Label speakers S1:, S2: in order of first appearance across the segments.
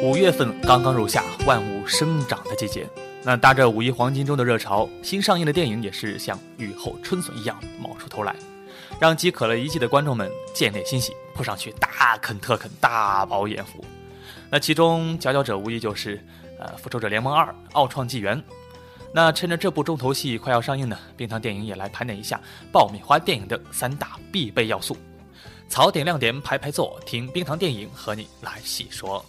S1: 五月份刚刚入夏，万物生长的季节。那搭着五一黄金周的热潮，新上映的电影也是像雨后春笋一样冒出头来，让饥渴了一季的观众们见猎欣喜，扑上去大啃特啃，大饱眼福。那其中佼佼者无疑就是呃《复仇者联盟二：奥创纪元》。那趁着这部重头戏快要上映呢，冰糖电影也来盘点一下爆米花电影的三大必备要素。槽点亮点排排坐，听冰糖电影和你来细说。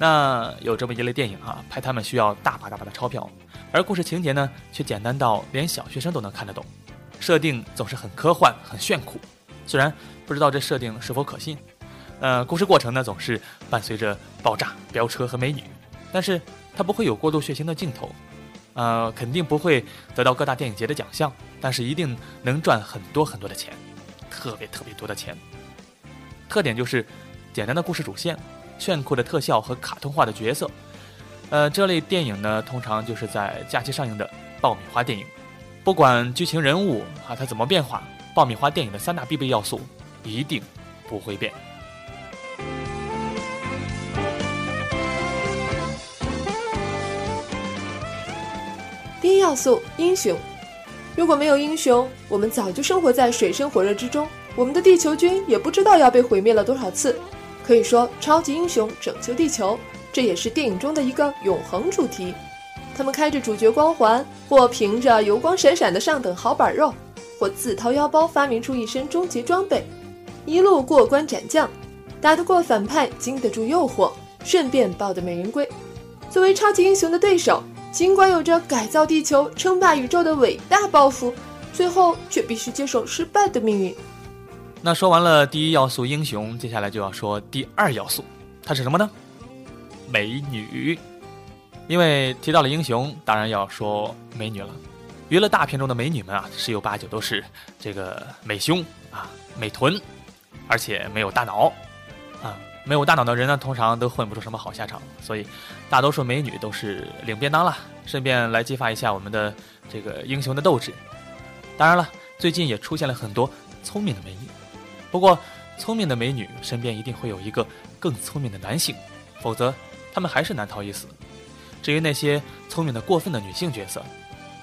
S1: 那有这么一类电影啊，拍他们需要大把大把的钞票，而故事情节呢却简单到连小学生都能看得懂，设定总是很科幻、很炫酷。虽然不知道这设定是否可信，呃，故事过程呢总是伴随着爆炸、飙车和美女，但是它不会有过度血腥的镜头。呃，肯定不会得到各大电影节的奖项，但是一定能赚很多很多的钱，特别特别多的钱。特点就是简单的故事主线、炫酷的特效和卡通化的角色。呃，这类电影呢，通常就是在假期上映的爆米花电影。不管剧情、人物啊，它怎么变化，爆米花电影的三大必备要素一定不会变。
S2: 第一要素：英雄。如果没有英雄，我们早就生活在水深火热之中，我们的地球军也不知道要被毁灭了多少次。可以说，超级英雄拯救地球，这也是电影中的一个永恒主题。他们开着主角光环，或凭着油光闪闪的上等好板肉，或自掏腰包发明出一身终极装备，一路过关斩将，打得过反派，经得住诱惑，顺便抱得美人归。作为超级英雄的对手。尽管有着改造地球、称霸宇宙的伟大抱负，最后却必须接受失败的命运。
S1: 那说完了第一要素英雄，接下来就要说第二要素，它是什么呢？美女。因为提到了英雄，当然要说美女了。娱乐大片中的美女们啊，十有八九都是这个美胸啊、美臀，而且没有大脑啊。没有大脑的人呢，通常都混不出什么好下场，所以大多数美女都是领便当了，顺便来激发一下我们的这个英雄的斗志。当然了，最近也出现了很多聪明的美女，不过聪明的美女身边一定会有一个更聪明的男性，否则他们还是难逃一死。至于那些聪明的过分的女性角色，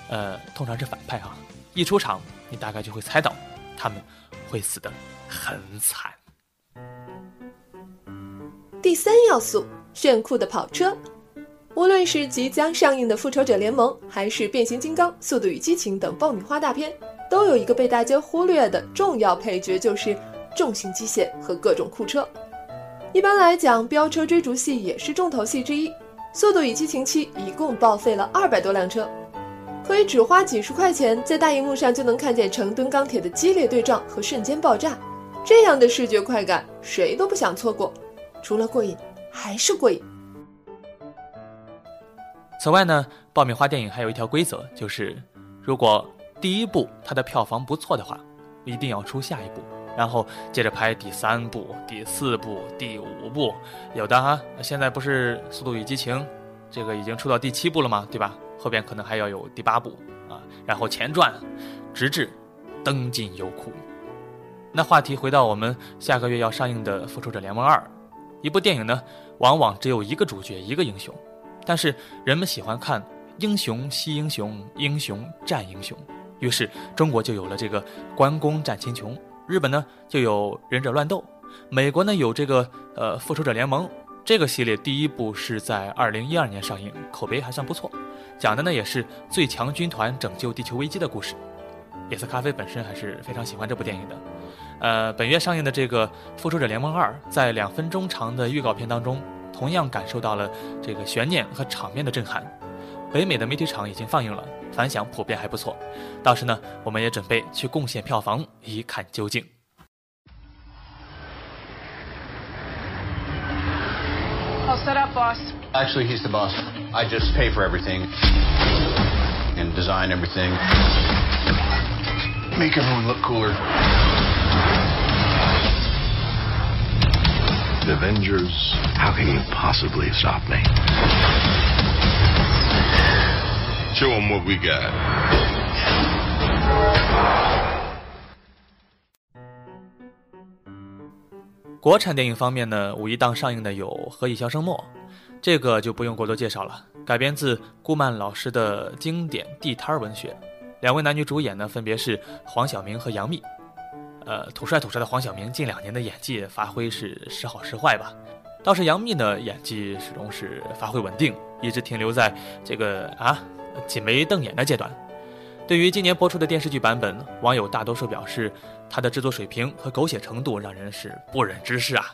S1: 呃，通常是反派哈，一出场你大概就会猜到他们会死得很惨。
S2: 第三要素：炫酷的跑车。无论是即将上映的《复仇者联盟》，还是《变形金刚》《速度与激情》等爆米花大片，都有一个被大家忽略的重要配角，就是重型机械和各种酷车。一般来讲，飙车追逐戏也是重头戏之一。《速度与激情七》一共报废了二百多辆车，可以只花几十块钱，在大荧幕上就能看见成吨钢铁的激烈对撞和瞬间爆炸，这样的视觉快感，谁都不想错过。除了过瘾，还是过瘾。
S1: 此外呢，爆米花电影还有一条规则，就是如果第一部它的票房不错的话，一定要出下一部，然后接着拍第三部、第四部、第五部。有的哈，现在不是《速度与激情》这个已经出到第七部了吗？对吧？后边可能还要有第八部啊，然后前传，直至登进优酷。那话题回到我们下个月要上映的《复仇者联盟二》。一部电影呢，往往只有一个主角，一个英雄，但是人们喜欢看英雄惜英雄，英雄战英雄，于是中国就有了这个关公战秦琼，日本呢就有忍者乱斗，美国呢有这个呃复仇者联盟，这个系列第一部是在二零一二年上映，口碑还算不错，讲的呢也是最强军团拯救地球危机的故事，野色咖啡本身还是非常喜欢这部电影的。呃，本月上映的这个《复仇者联盟二》在两分钟长的预告片当中，同样感受到了这个悬念和场面的震撼。北美的媒体场已经放映了，反响普遍还不错。到时呢，我们也准备去贡献票房，一看究竟。
S3: All set up, boss.
S4: Actually, he's the boss. I just pay for everything and design everything. Make everyone look cooler.
S5: The Avengers, how can you possibly stop me?
S6: Show more we got.
S1: 国产电影方面呢，五一档上映的有《何以箫声默》，这个就不用过多介绍了，改编自顾漫老师的经典地摊文学。两位男女主演呢，分别是黄晓明和杨幂。呃，土帅土帅的黄晓明近两年的演技发挥是时好时坏吧，倒是杨幂呢，演技始终是发挥稳定，一直停留在这个啊挤眉瞪眼的阶段。对于今年播出的电视剧版本，网友大多数表示，它的制作水平和狗血程度让人是不忍直视啊。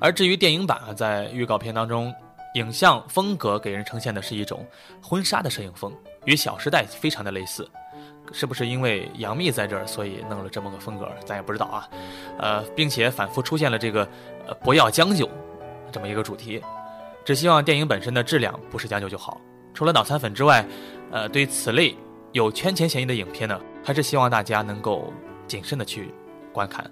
S1: 而至于电影版啊，在预告片当中，影像风格给人呈现的是一种婚纱的摄影风，与《小时代》非常的类似。是不是因为杨幂在这儿，所以弄了这么个风格？咱也不知道啊。呃，并且反复出现了这个“呃不要将就”这么一个主题，只希望电影本身的质量不是将就就好。除了脑残粉之外，呃，对此类有圈钱嫌疑的影片呢，还是希望大家能够谨慎的去观看。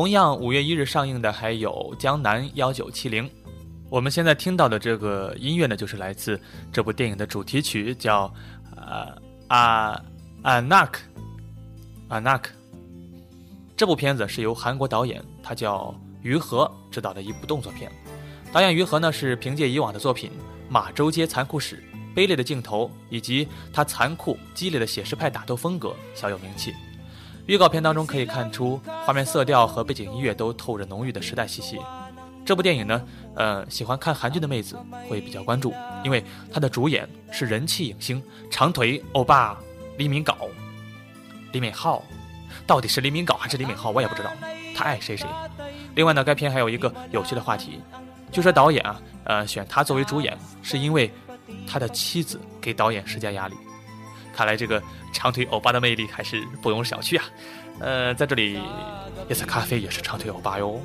S1: 同样，五月一日上映的还有《江南幺九七零》。我们现在听到的这个音乐呢，就是来自这部电影的主题曲，叫呃啊啊纳克啊纳克。这部片子是由韩国导演，他叫于和执导的一部动作片。导演于和呢，是凭借以往的作品《马周街残酷史》《卑劣的镜头》以及他残酷激烈的写实派打斗风格小有名气。预告片当中可以看出，画面色调和背景音乐都透着浓郁的时代气息。这部电影呢，呃，喜欢看韩剧的妹子会比较关注，因为它的主演是人气影星长腿欧巴李敏镐。李敏镐，到底是李敏镐还是李敏镐，我也不知道，他爱谁谁。另外呢，该片还有一个有趣的话题，据说导演啊，呃，选他作为主演是因为他的妻子给导演施加压力。看来这个长腿欧巴的魅力还是不容小觑啊！呃，在这里，夜色咖啡也是长腿欧巴哟。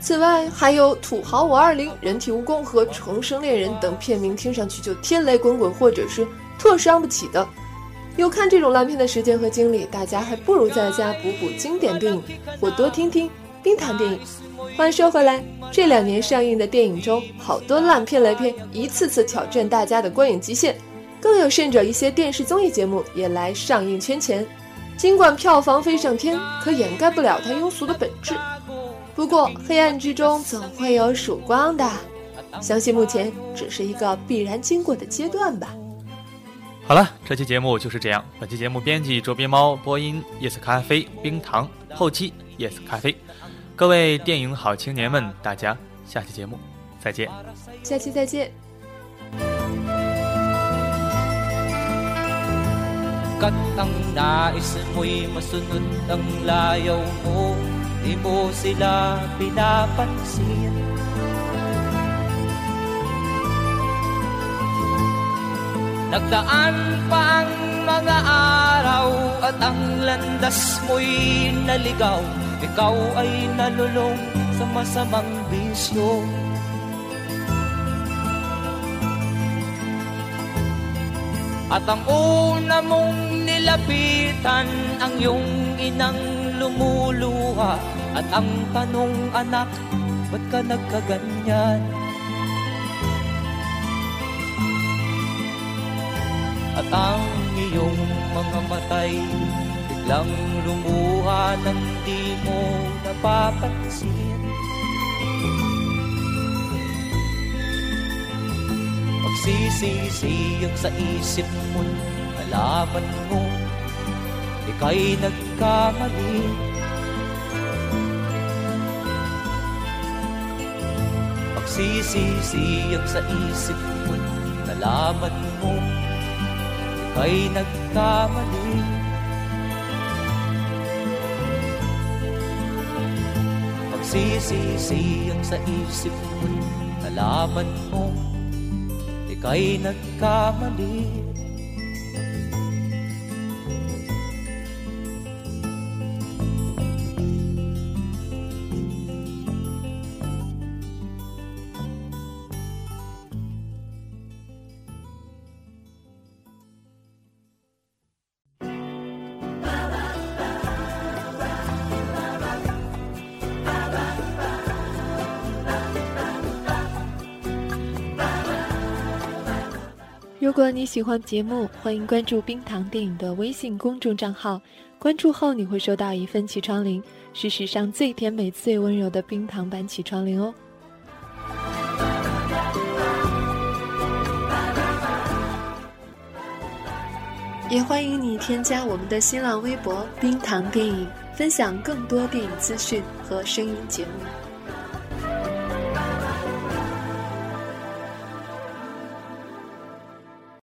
S2: 此外，还有《土豪五二零》《人体蜈蚣》和《重生恋人》等片名听上去就天雷滚滚，或者是特伤不起的。有看这种烂片的时间和精力，大家还不如在家补补经典电影，或多听听冰糖电影。话说回来，这两年上映的电影中，好多烂片雷片一次次挑战大家的观影极限，更有甚者，一些电视综艺节目也来上映圈钱。尽管票房飞上天，可掩盖不了它庸俗的本质。不过，黑暗之中总会有曙光的，相信目前只是一个必然经过的阶段吧。
S1: 好了，这期节目就是这样。本期节目编辑卓别猫，播音夜色咖啡冰糖，后期夜色咖啡。各位电影好青年们，大家下期节目再见。
S2: 下期再见。
S7: Nagdaan pa ang mga araw at ang landas mo'y naligaw. Ikaw ay nalulong sa masamang bisyo. At ang una mong nilapitan ang iyong inang lumuluha. At ang tanong anak, ba't ka nagkaganyan? At ang iyong mga matay. Biglang lumuha nang di mo napapansin. Magsisisiyag sa isip mo Nalaman mo. Ika'y nagkamali. Magsisisiyag sa isip mo Nalaman mo ay nagkamali. Magsisisi ang sa isip mo Nalaman mo ika'y nagkamali
S8: 如果你喜欢节目，欢迎关注冰糖电影的微信公众账号。关注后，你会收到一份起床铃，是史上最甜美、最温柔的冰糖版起床铃哦。也欢迎你添加我们的新浪微博“冰糖电影”，分享更多电影资讯和声音节目。